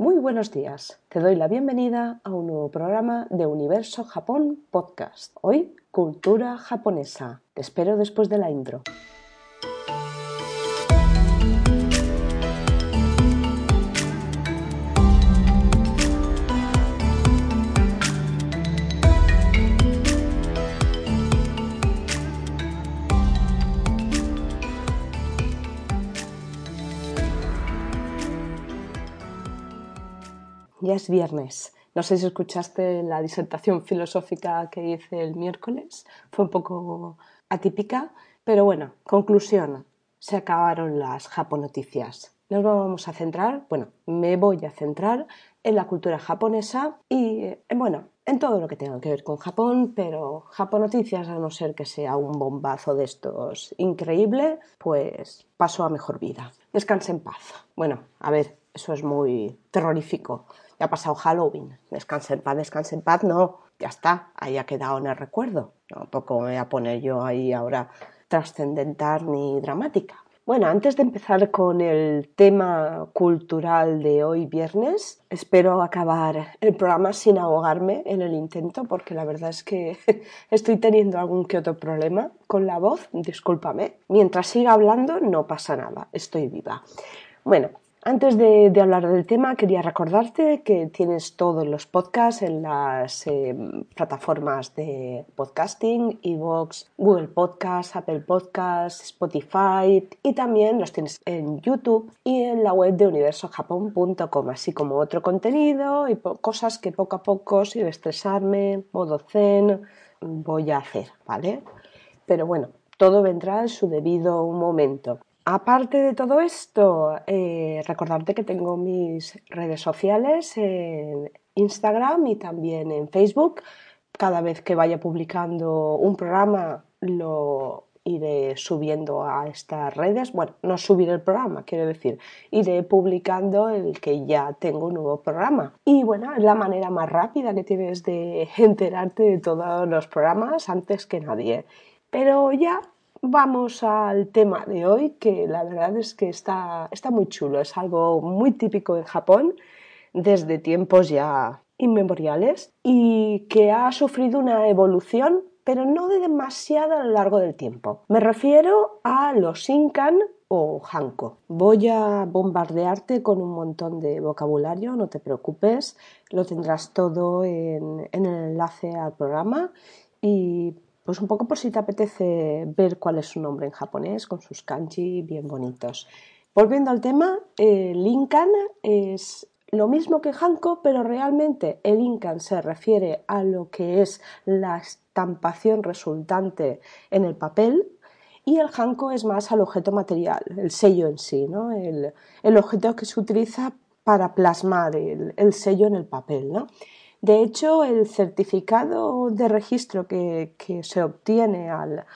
Muy buenos días. Te doy la bienvenida a un nuevo programa de Universo Japón Podcast. Hoy, cultura japonesa. Te espero después de la intro. Ya es viernes. No sé si escuchaste la disertación filosófica que hice el miércoles. Fue un poco atípica, pero bueno, conclusión. Se acabaron las japonoticias. Nos vamos a centrar, bueno, me voy a centrar en la cultura japonesa y, eh, bueno, en todo lo que tenga que ver con Japón, pero japonoticias, a no ser que sea un bombazo de estos increíble, pues paso a mejor vida. Descanse en paz. Bueno, a ver, eso es muy terrorífico ya ha pasado Halloween, descanse en paz, descanse en paz, no, ya está, ahí ha quedado en el recuerdo. Tampoco voy a poner yo ahí ahora trascendental ni dramática. Bueno, antes de empezar con el tema cultural de hoy viernes, espero acabar el programa sin ahogarme en el intento, porque la verdad es que estoy teniendo algún que otro problema con la voz, discúlpame. Mientras siga hablando no pasa nada, estoy viva. Bueno, antes de, hablar del tema, quería recordarte que tienes todos los podcasts en las eh, plataformas de podcasting, Evox, Google Podcasts, Apple Podcasts, Spotify y también los tienes en YouTube y en la web de universojapón.com, así como otro contenido y cosas que poco a poco, sin estresarme, modo zen, voy a hacer, ¿vale? Pero bueno, todo vendrá en su debido momento. Aparte de todo esto, eh, recordarte que tengo mis redes sociales en Instagram y también en Facebook. Cada vez que vaya publicando un programa lo iré subiendo a estas redes. Bueno, no subir el programa, quiero decir, iré publicando el que ya tengo un nuevo programa. Y bueno, es la manera más rápida que tienes de enterarte de todos los programas antes que nadie. Pero ya Vamos al tema de hoy, que la verdad es que está, está muy chulo, es algo muy típico en Japón desde tiempos ya inmemoriales y que ha sufrido una evolución, pero no de demasiado a lo largo del tiempo. Me refiero a los Incan o Hanko. Voy a bombardearte con un montón de vocabulario, no te preocupes, lo tendrás todo en, en el enlace al programa y pues un poco por si te apetece ver cuál es su nombre en japonés, con sus kanji bien bonitos. Volviendo al tema, el Incan es lo mismo que Hanko, pero realmente el Incan se refiere a lo que es la estampación resultante en el papel y el Hanko es más al objeto material, el sello en sí, ¿no? el, objeto que se utiliza para plasmar el, el sello en el papel. ¿no? De hecho, el certificado de registro que, se obtiene al,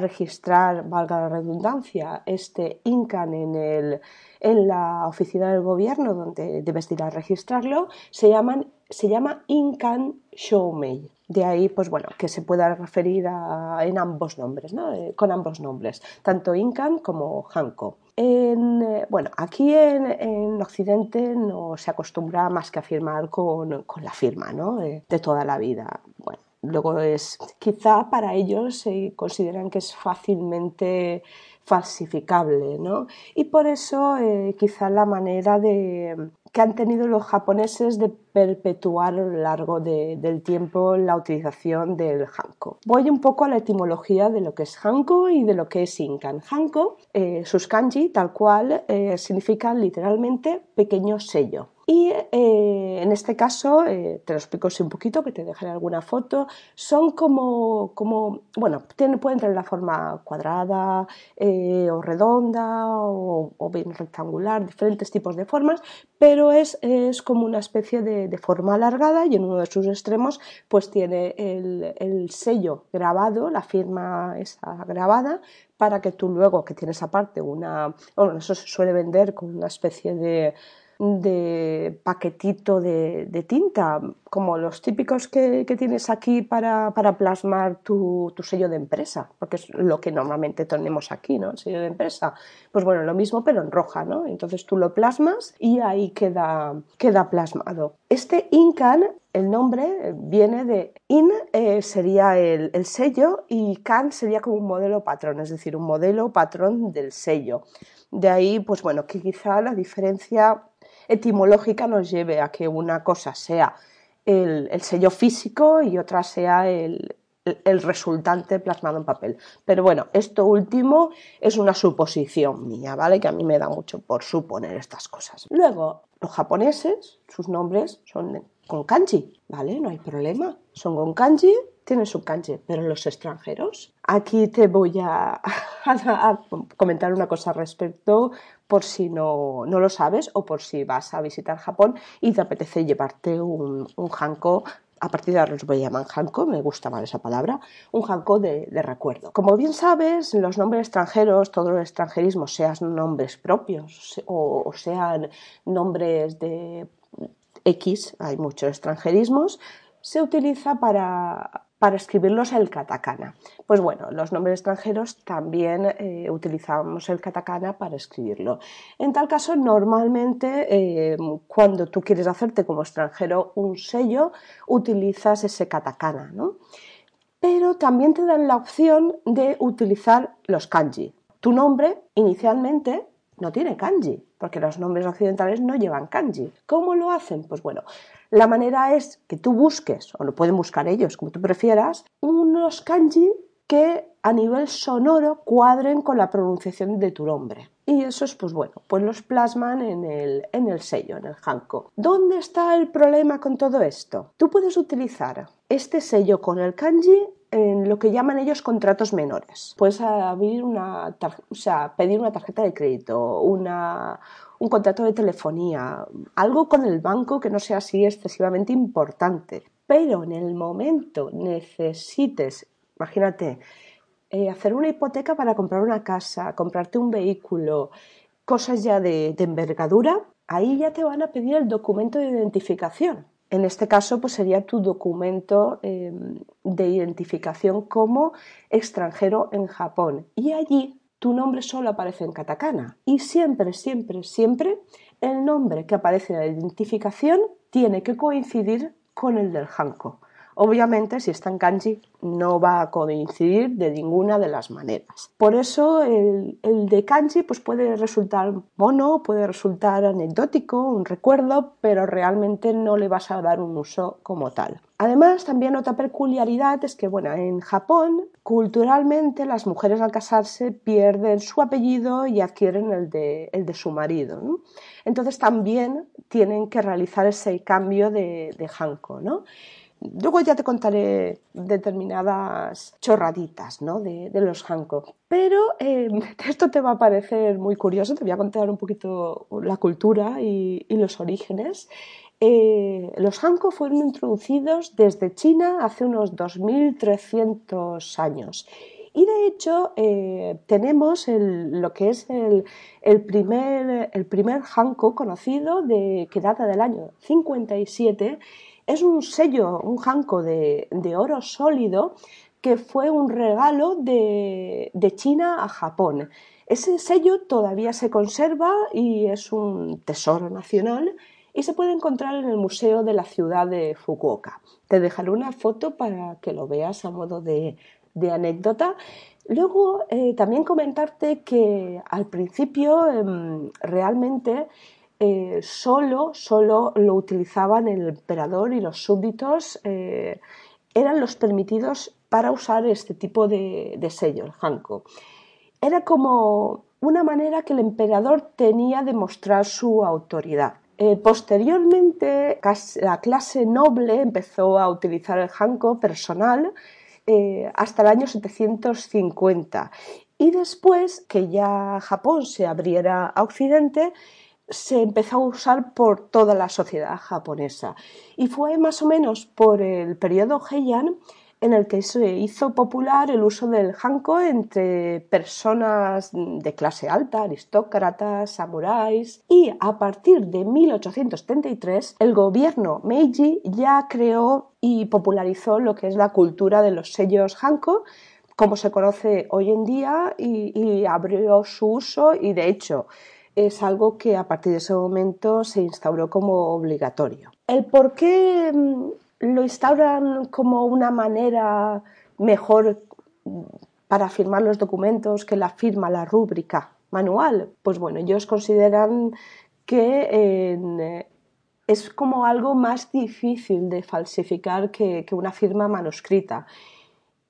registrar, valga la redundancia, este INCAN en, el, en la oficina del gobierno donde debes ir a registrarlo, se, llaman, se llama INCAN Showmei. De ahí, pues bueno, que se pueda referir a, en ambos nombres, ¿no? Eh, con ambos nombres, tanto Incan como Hanko. En, eh, bueno, aquí en, Occidente no se acostumbra más que a firmar con, con la firma ¿no? de, de toda la vida. Bueno, luego es, quizá para ellos se consideran que es fácilmente falsificable, ¿no? Y por eso eh, quizá la manera de, que han tenido los japoneses de perpetuar a lo largo del tiempo la utilización del hanko. Voy un poco a la etimología de lo que es hanko y de lo que es inkan. Hanko, eh, sus kanji, tal cual, eh, significan literalmente pequeño sello. Y eh, en este caso, eh, te lo explico así un poquito, que te dejaré alguna foto, son como, como bueno, pueden tener la forma cuadrada eh, o redonda o, bien rectangular, diferentes tipos de formas, pero es, es como una especie de, forma alargada y en uno de sus extremos pues tiene el, el sello grabado, la firma esa grabada, para que tú luego, que tienes aparte una, bueno, eso se suele vender con una especie de de paquetito de, tinta, como los típicos que, tienes aquí para, plasmar tu, sello de empresa, porque es lo que normalmente tenemos aquí, ¿no? El sello de empresa. Pues bueno, lo mismo pero en roja, ¿no? Entonces tú lo plasmas y ahí queda, queda plasmado. Este Incan, el nombre viene de IN eh, sería el, el sello y CAN sería como un modelo patrón, es decir, un modelo patrón del sello. De ahí, pues bueno, que quizá la diferencia etimológica nos lleve a que una cosa sea el, sello físico y otra sea el, resultante plasmado en papel. Pero bueno, esto último es una suposición mía, ¿vale? Que a mí me da mucho por suponer estas cosas. Luego, los japoneses, sus nombres son con kanji, ¿vale? No hay problema. Son con kanji tiene su kanji, pero los extranjeros. Aquí te voy a, comentar una cosa al respecto por si no, lo sabes o por si vas a visitar Japón y te apetece llevarte un, un hanko a partir de ahora los voy a llamar hanko, me gusta más esa palabra, un hanko de, recuerdo. Como bien sabes, los nombres extranjeros, todos los extranjerismos, sean nombres propios o sean nombres de X, hay muchos extranjerismos, se utiliza para, para escribirlos el katakana. Pues bueno, los nombres extranjeros también eh, utilizamos el katakana para escribirlo. En tal caso, normalmente eh, cuando tú quieres hacerte como extranjero un sello, utilizas ese katakana, ¿no? Pero también te dan la opción de utilizar los kanji. Tu nombre inicialmente no tiene kanji, porque los nombres occidentales no llevan kanji. ¿Cómo lo hacen? Pues bueno, la manera es que tú busques, o lo pueden buscar ellos, como tú prefieras, unos kanji que a nivel sonoro cuadren con la pronunciación de tu nombre. Y eso es, pues bueno, pues los plasman en el, en el sello, en el hanko. ¿Dónde está el problema con todo esto? Tú puedes utilizar este sello con el kanji en lo que llaman ellos contratos menores. Puedes abrir una, o sea, pedir una tarjeta de crédito, una, un contrato de telefonía, algo con el banco que no sea así excesivamente importante. Pero en el momento necesites, imagínate, eh, hacer una hipoteca para comprar una casa, comprarte un vehículo, cosas ya de, envergadura, ahí ya te van a pedir el documento de identificación. En este caso, pues sería tu documento em, de identificación como extranjero en Japón. Y allí tu nombre solo aparece en katakana. Y siempre, siempre, siempre el nombre que aparece en la identificación tiene que coincidir con el del hanko. Obviamente, si está en kanji, no va a coincidir de ninguna de las maneras. Por eso, el, de kanji pues puede resultar mono, puede resultar anecdótico, un recuerdo, pero realmente no le vas a dar un uso como tal. Además, también otra peculiaridad es que, bueno, en Japón, culturalmente, las mujeres al casarse pierden su apellido y adquieren el de, su marido. Entonces, también tienen que realizar ese cambio de, de ¿no? Luego ya te contaré determinadas chorraditas ¿no? de, los Hancock. Pero eh, esto te va a parecer muy curioso, te voy a contar un poquito la cultura y, los orígenes. Eh, los Hancock fueron introducidos desde China hace unos 2.300 años. Y de hecho eh, tenemos lo que es el, primer, el primer Hanko conocido de, que data del año 57 es un sello, un hanko de, oro sólido que fue un regalo de, China a Japón. Ese sello todavía se conserva y es un tesoro nacional y se puede encontrar en el Museo de la Ciudad de Fukuoka. Te dejaré una foto para que lo veas a modo de, anécdota. Luego, eh, también comentarte que al principio em, realmente eh, solo, solo lo utilizaban el emperador y los súbditos eh, eran los permitidos para usar este tipo de, sello, el hanko. Era como una manera que el emperador tenía de mostrar su autoridad. Eh, posteriormente, la clase noble empezó a utilizar el hanko personal hasta el año 750 y después que ya Japón se abriera a Occidente, se empezó a usar por toda la sociedad japonesa. Y fue más o menos por el periodo Heian en el que se hizo popular el uso del hanko entre personas de clase alta, aristócratas, samuráis, y a partir de 1873 el gobierno Meiji ya creó y popularizó lo que es la cultura de los sellos hanko, como se conoce hoy en día, y, y abrió su uso y de hecho es algo que a partir de ese momento se instauró como obligatorio. El por qué mm, lo instauran como una manera mejor para firmar los documentos que la firma, la rúbrica manual. Pues bueno, ellos consideran que eh, es como algo más difícil de falsificar que, una firma manuscrita.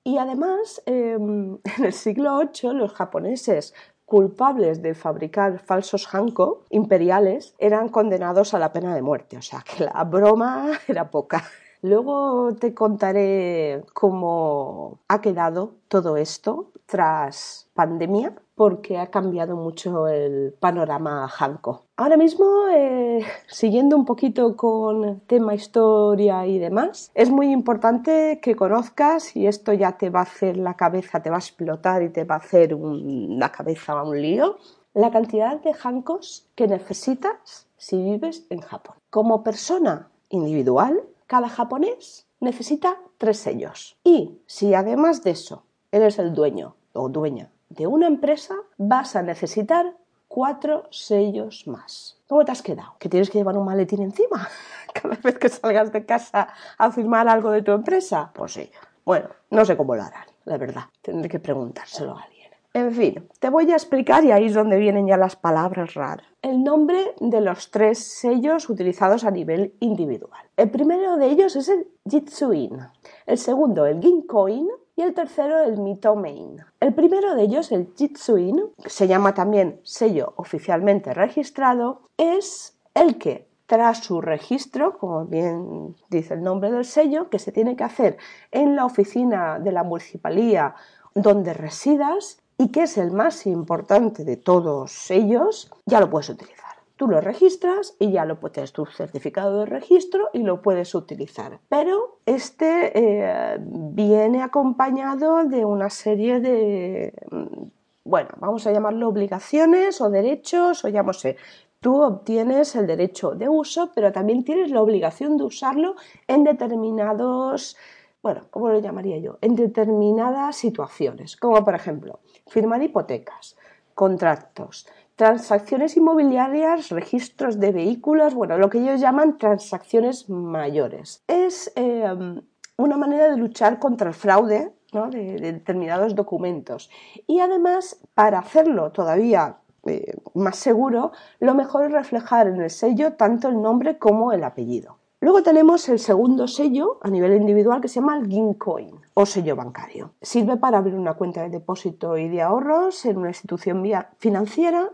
Y además, em, en el siglo VIII los japoneses culpables de fabricar falsos hanko imperiales eran condenados a la pena de muerte, o sea que la broma era poca. Luego te contaré cómo ha quedado todo esto tras pandemia, porque ha cambiado mucho el panorama Hanko. Ahora mismo, eh, siguiendo un poquito con tema historia y demás, es muy importante que conozcas, y esto ya te va a hacer la cabeza, te va a explotar y te va a hacer la cabeza un lío, la cantidad de Hankos que necesitas si vives en Japón. Como persona individual, cada japonés necesita tres sellos. Y si además de eso eres el dueño o dueña de una empresa, vas a necesitar cuatro sellos más. ¿Cómo te has quedado? ¿Que tienes que llevar un maletín encima cada vez que salgas de casa a firmar algo de tu empresa? Pues sí. Bueno, no sé cómo lo harán, la verdad. Tendré que preguntárselo a alguien. En fin, te voy a explicar y ahí es donde vienen ya las palabras raras. El nombre de los tres sellos utilizados a nivel individual. El primero de ellos es el Jitsuin, el segundo el Ginkoin y el tercero el Mitomein. El primero de ellos, el Jitsuin, se llama también sello oficialmente registrado, es el que tras su registro, como bien dice el nombre del sello, que se tiene que hacer en la oficina de la municipalía donde residas, y que es el más importante de todos ellos, ya lo puedes utilizar. Tú lo registras y ya lo puedes tu certificado de registro y lo puedes utilizar. Pero este eh, viene acompañado de una serie de, mm, bueno, vamos a llamarlo obligaciones o derechos o ya no sé. Tú obtienes el derecho de uso, pero también tienes la obligación de usarlo en determinados bueno, ¿cómo lo llamaría yo? En determinadas situaciones, como por ejemplo, firmar hipotecas, contratos, transacciones inmobiliarias, registros de vehículos, bueno, lo que ellos llaman transacciones mayores. Es em, una manera de luchar contra el fraude de, determinados documentos. Y además, para hacerlo todavía eh, más seguro, lo mejor es reflejar en el sello tanto el nombre como el apellido. Luego tenemos el segundo sello a nivel individual que se llama el Gincoin o sello bancario. Sirve para abrir una cuenta de depósito y de ahorros en una institución financiera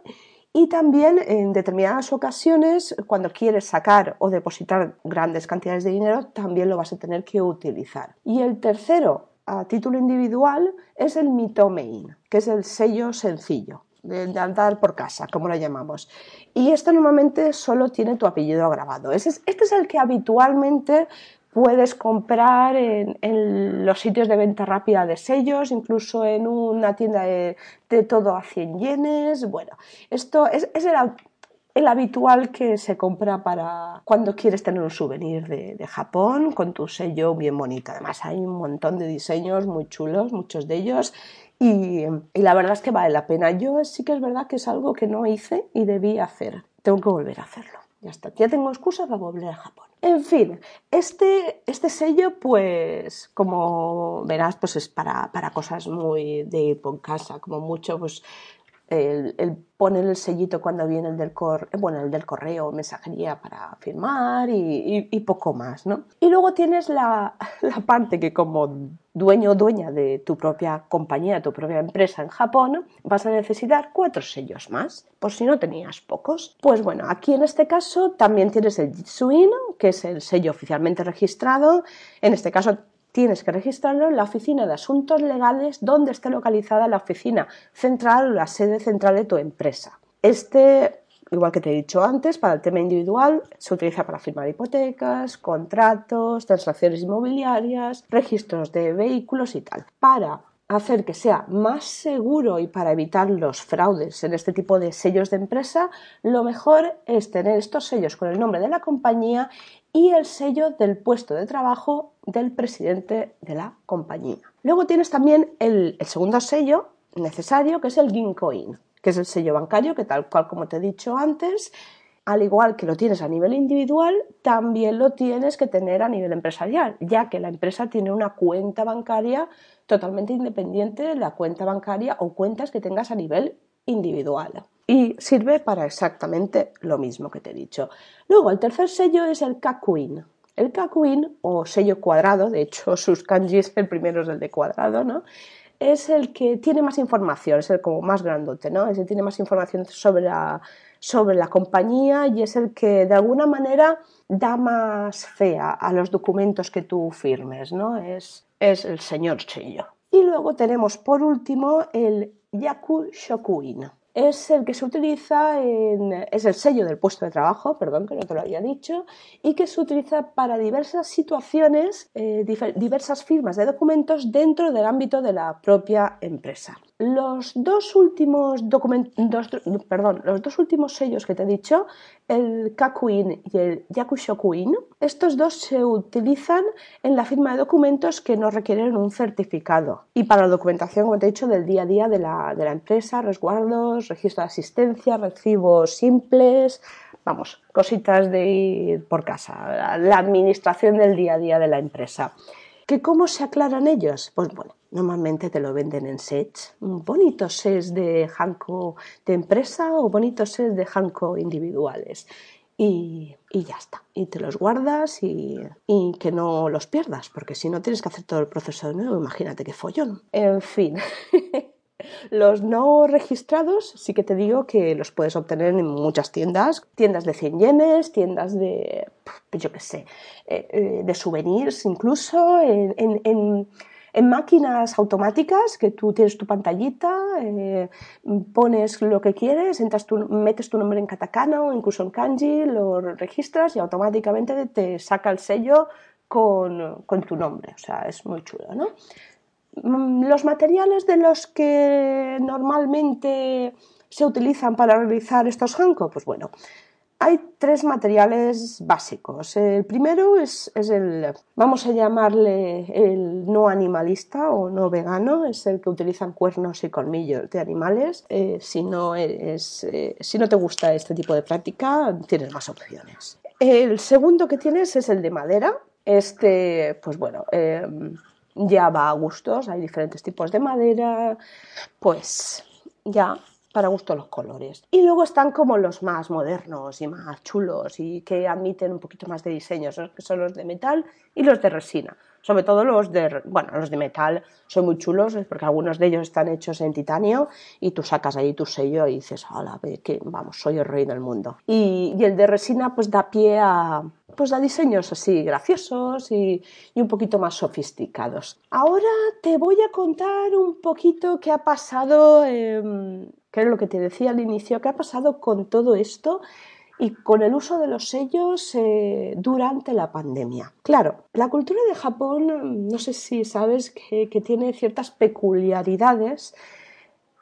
y también en determinadas ocasiones, cuando quieres sacar o depositar grandes cantidades de dinero, también lo vas a tener que utilizar. Y el tercero, a título individual, es el Mitomein, que es el sello sencillo de, andar por casa, como lo llamamos. Y esto normalmente solo tiene tu apellido grabado. Este es, el que habitualmente puedes comprar en, los sitios de venta rápida de sellos, incluso en una tienda de, todo a 100 yenes. Bueno, esto es, el, habitual que se compra para cuando quieres tener un souvenir de, de, Japón con tu sello bien bonito. Además hay un montón de diseños muy chulos, muchos de ellos, y, la verdad es que vale la pena. Yo sí que es verdad que es algo que no hice y debí hacer. Tengo que volver a hacerlo. Ya está. Ya tengo excusa para volver a Japón. En fin, este, este sello, pues, como verás, pues es para, para cosas muy de ir por casa, como mucho, pues el, poner el sellito cuando viene el del, bueno, el del correo, mensajería para firmar y, poco más, ¿no? Y luego tienes la, la, parte que como dueño o dueña de tu propia compañía, tu propia empresa en Japón, vas a necesitar cuatro sellos más, por si no tenías pocos. Pues bueno, aquí en este caso también tienes el Jitsuin, que es el sello oficialmente registrado. En este caso tienes que registrarlo en la Oficina de Asuntos Legales donde esté localizada la oficina central o la sede central de tu empresa. Este igual que te he dicho antes, para el tema individual se utiliza para firmar hipotecas, contratos, transacciones inmobiliarias, registros de vehículos y tal. Para hacer que sea más seguro y para evitar los fraudes en este tipo de sellos de empresa, lo mejor es tener estos sellos con el nombre de la compañía y el sello del puesto de trabajo del presidente de la compañía. Luego tienes también el, segundo sello necesario, que es el Gincoin, que es el sello bancario, que tal cual como te he dicho antes, al igual que lo tienes a nivel individual, también lo tienes que tener a nivel empresarial, ya que la empresa tiene una cuenta bancaria totalmente independiente de la cuenta bancaria o cuentas que tengas a nivel individual. Y sirve para exactamente lo mismo que te he dicho. Luego, el tercer sello es el Kakuin. El Kakuin, o sello cuadrado, de hecho, sus kanjis, el primero es el de cuadrado, ¿no? Es el que tiene más información, es el como más grandote, ¿no? Es el que tiene más información sobre la, sobre la compañía y es el que de alguna manera da más fea a los documentos que tú firmes, ¿no? Es, es el señor sello. Y luego tenemos por último el Yaku Shokuin es el que se utiliza en, es el sello del puesto de trabajo, perdón que no te lo había dicho, y que se utiliza para diversas situaciones, eh, diversas firmas de documentos dentro del ámbito de la propia empresa. Los dos últimos documentos, perdón, los dos últimos sellos que te he dicho, el Kakuin y el Yakushokuin, estos dos se utilizan en la firma de documentos que no requieren un certificado y para la documentación, como te he dicho, del día a día de la, de la empresa, resguardos, registro de asistencia, recibos simples, vamos, cositas de ir por casa, la administración del día a día de la empresa. ¿Que ¿Cómo se aclaran ellos? Pues bueno, normalmente te lo venden en sets, bonitos sets de Hanko de empresa o bonitos sets de Hanko individuales. Y, ya está. Y te los guardas y, y, que no los pierdas, porque si no tienes que hacer todo el proceso de nuevo, imagínate qué follón. En fin. Los no registrados sí que te digo que los puedes obtener en muchas tiendas, tiendas de 100 yenes, tiendas de, yo qué sé, eh, eh, de souvenirs incluso, en, máquinas automáticas que tú tienes tu pantallita, eh, pones lo que quieres, entras tu, metes tu nombre en katakana o incluso en kanji, lo registras y automáticamente te saca el sello con, con tu nombre. O sea, es muy chulo, ¿no? Mm, los materiales de los que normalmente se utilizan para realizar estos hanko, pues bueno, hay tres materiales básicos. El primero es, el, vamos a llamarle el no animalista o no vegano, es el que utilizan cuernos y colmillos de animales. Eh, si, no eres, eh, si no te gusta este tipo de práctica, tienes más opciones. El segundo que tienes es el de madera. Este, pues bueno, eh, ya va a gustos, hay diferentes tipos de madera, pues ya para gusto los colores. Y luego están como los más modernos y más chulos y que admiten un poquito más de diseño, que son los de metal y los de resina. Sobre todo los de, bueno, los de metal son muy chulos porque algunos de ellos están hechos en titanio y tú sacas ahí tu sello y dices, hola, que vamos, soy el rey del mundo. Y, el de resina pues da pie a, pues a diseños así graciosos y, un poquito más sofisticados. Ahora te voy a contar un poquito qué ha pasado, que es lo que te decía al inicio, qué ha pasado con todo esto y con el uso de los sellos eh, durante la pandemia. Claro, la cultura de Japón, no sé si sabes que, tiene ciertas peculiaridades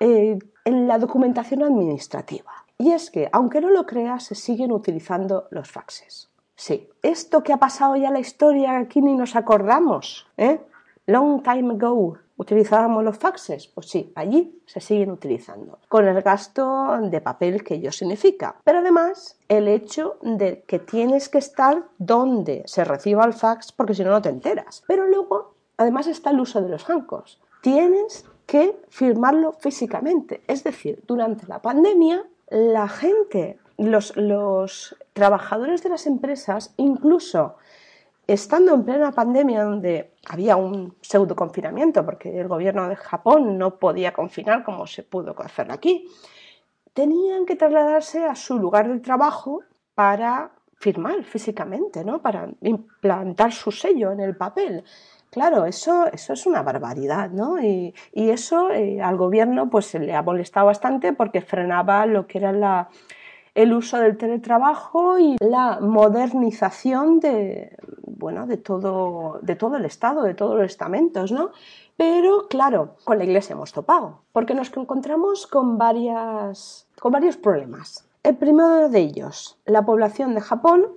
eh, en la documentación administrativa. Y es que, aunque no lo creas, se siguen utilizando los faxes. Sí, esto que ha pasado ya en la historia aquí ni nos acordamos. ¿eh? Long time ago utilizábamos los faxes. Pues sí, allí se siguen utilizando, con el gasto de papel que ello significa. Pero además, el hecho de que tienes que estar donde se reciba el fax, porque si no, no te enteras. Pero luego, además, está el uso de los bancos. Tienes que firmarlo físicamente. Es decir, durante la pandemia, la gente los, trabajadores de las empresas, incluso estando en plena pandemia donde había un pseudo confinamiento, porque el gobierno de Japón no podía confinar como se pudo hacer aquí, tenían que trasladarse a su lugar de trabajo para firmar físicamente, ¿no? para implantar su sello en el papel. Claro, eso, eso es una barbaridad, ¿no? Y, eso eh, al gobierno pues le ha molestado bastante porque frenaba lo que era la, el uso del teletrabajo y la modernización de, bueno, de todo, de todo el Estado, de todos los estamentos, ¿no? Pero claro, con la Iglesia hemos topado, porque nos encontramos con, varias, con varios problemas. El primero de ellos, la población de Japón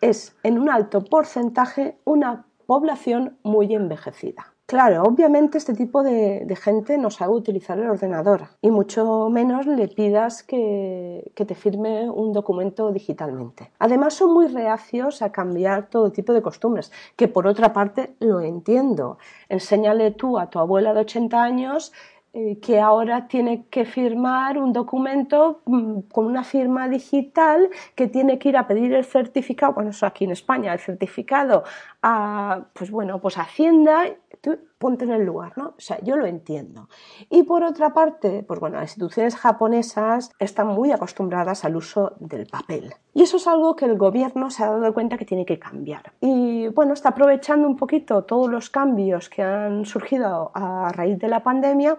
es en un alto porcentaje una población muy envejecida. Claro, obviamente este tipo de, gente no sabe utilizar el ordenador y mucho menos le pidas que, que, te firme un documento digitalmente. Además son muy reacios a cambiar todo tipo de costumbres, que por otra parte lo entiendo. Enséñale tú a tu abuela de 80 años eh, que ahora tiene que firmar un documento mm, con una firma digital que tiene que ir a pedir el certificado, bueno, eso aquí en España, el certificado a, pues bueno, pues Hacienda, ponte en el lugar, ¿no? O sea, yo lo entiendo. Y por otra parte, pues bueno, las instituciones japonesas están muy acostumbradas al uso del papel. Y eso es algo que el gobierno se ha dado cuenta que tiene que cambiar. Y bueno, está aprovechando un poquito todos los cambios que han surgido a raíz de la pandemia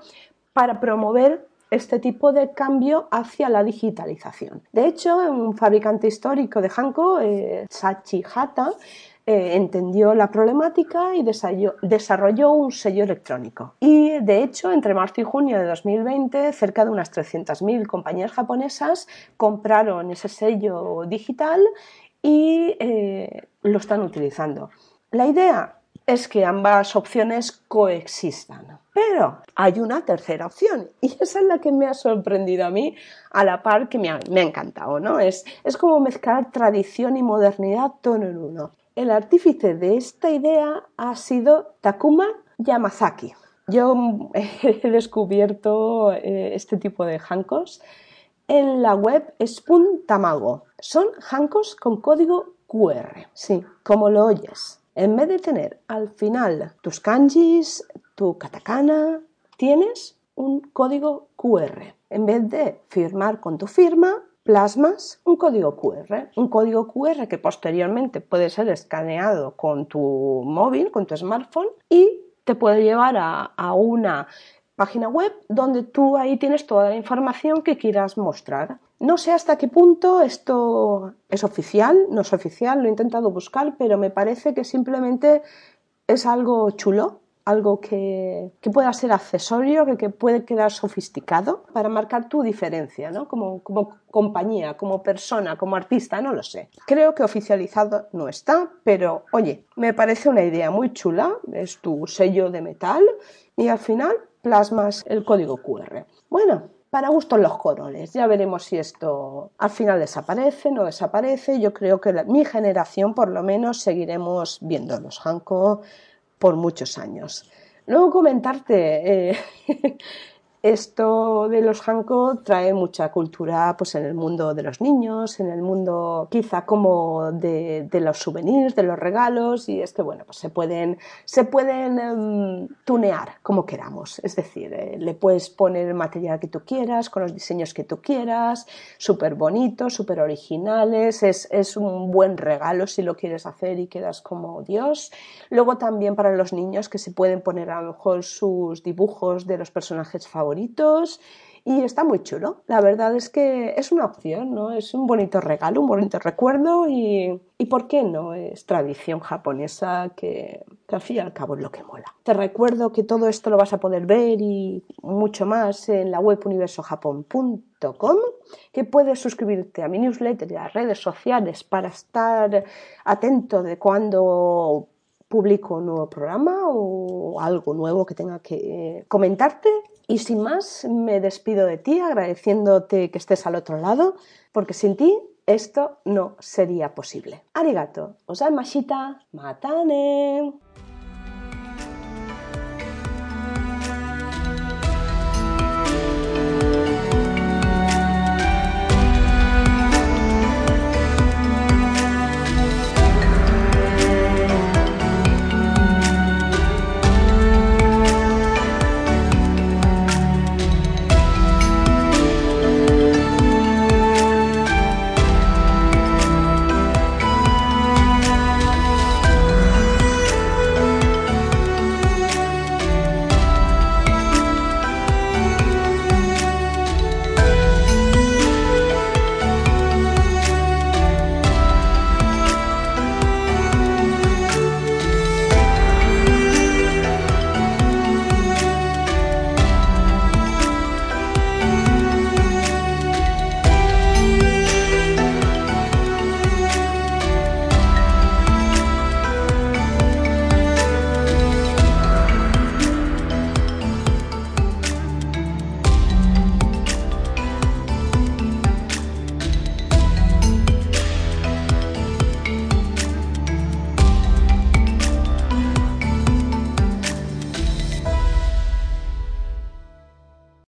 para promover este tipo de cambio hacia la digitalización. De hecho, un fabricante histórico de Hanko, eh, Sachi Hata, eh, entendió la problemática y desarrolló un sello electrónico. Y de hecho, entre marzo y junio de 2020, cerca de unas 300.000 compañías japonesas compraron ese sello digital y eh, lo están utilizando. La idea es que ambas opciones coexistan. Pero hay una tercera opción y esa es la que me ha sorprendido a mí a la par que me ha, encantado, ¿no? Es, es como mezclar tradición y modernidad todo en uno. El artífice de esta idea ha sido Takuma Yamazaki. Yo he descubierto eh, este tipo de hankos en la web Spoon Tamago. Son hankos con código QR. Sí, como lo oyes. En vez de tener al final tus kanjis, tu katakana, tienes un código QR. En vez de firmar con tu firma, plasmas un código QR, un código QR que posteriormente puede ser escaneado con tu móvil, con tu smartphone y te puede llevar a, una página web donde tú ahí tienes toda la información que quieras mostrar. No sé hasta qué punto esto es oficial, no es oficial, lo he intentado buscar, pero me parece que simplemente es algo chulo algo que, pueda ser accesorio, que, puede quedar sofisticado para marcar tu diferencia, ¿no? Como, como compañía, como persona, como artista, no lo sé. Creo que oficializado no está, pero oye, me parece una idea muy chula, es tu sello de metal y al final plasmas el código QR. Bueno, para gustos los colores. Ya veremos si esto al final desaparece, no desaparece. Yo creo que mi generación, por lo menos, seguiremos viendo los Hanko por muchos años. Luego comentarte, eh, Esto de los Hanko trae mucha cultura pues, en el mundo de los niños, en el mundo quizá como de, los souvenirs, de los regalos, y es que bueno, pues se pueden, se pueden em, tunear como queramos. Es decir, eh, le puedes poner el material que tú quieras, con los diseños que tú quieras, súper bonitos, súper originales, es, es un buen regalo si lo quieres hacer y quedas como Dios. Luego también para los niños que se pueden poner a lo mejor sus dibujos de los personajes y está muy chulo. La verdad es que es una opción, ¿no? Es un bonito regalo, un bonito recuerdo y, y ¿por qué no? Es tradición japonesa que, que, al fin y al cabo es lo que mola. Te recuerdo que todo esto lo vas a poder ver y mucho más en la web universojapón.com, que puedes suscribirte a mi newsletter y a las redes sociales para estar atento de cuando publico un nuevo programa o algo nuevo que tenga que comentarte y sin más, me despido de ti agradeciéndote que estés al otro lado, porque sin ti esto no sería posible. Arigato, osaimashita, matane.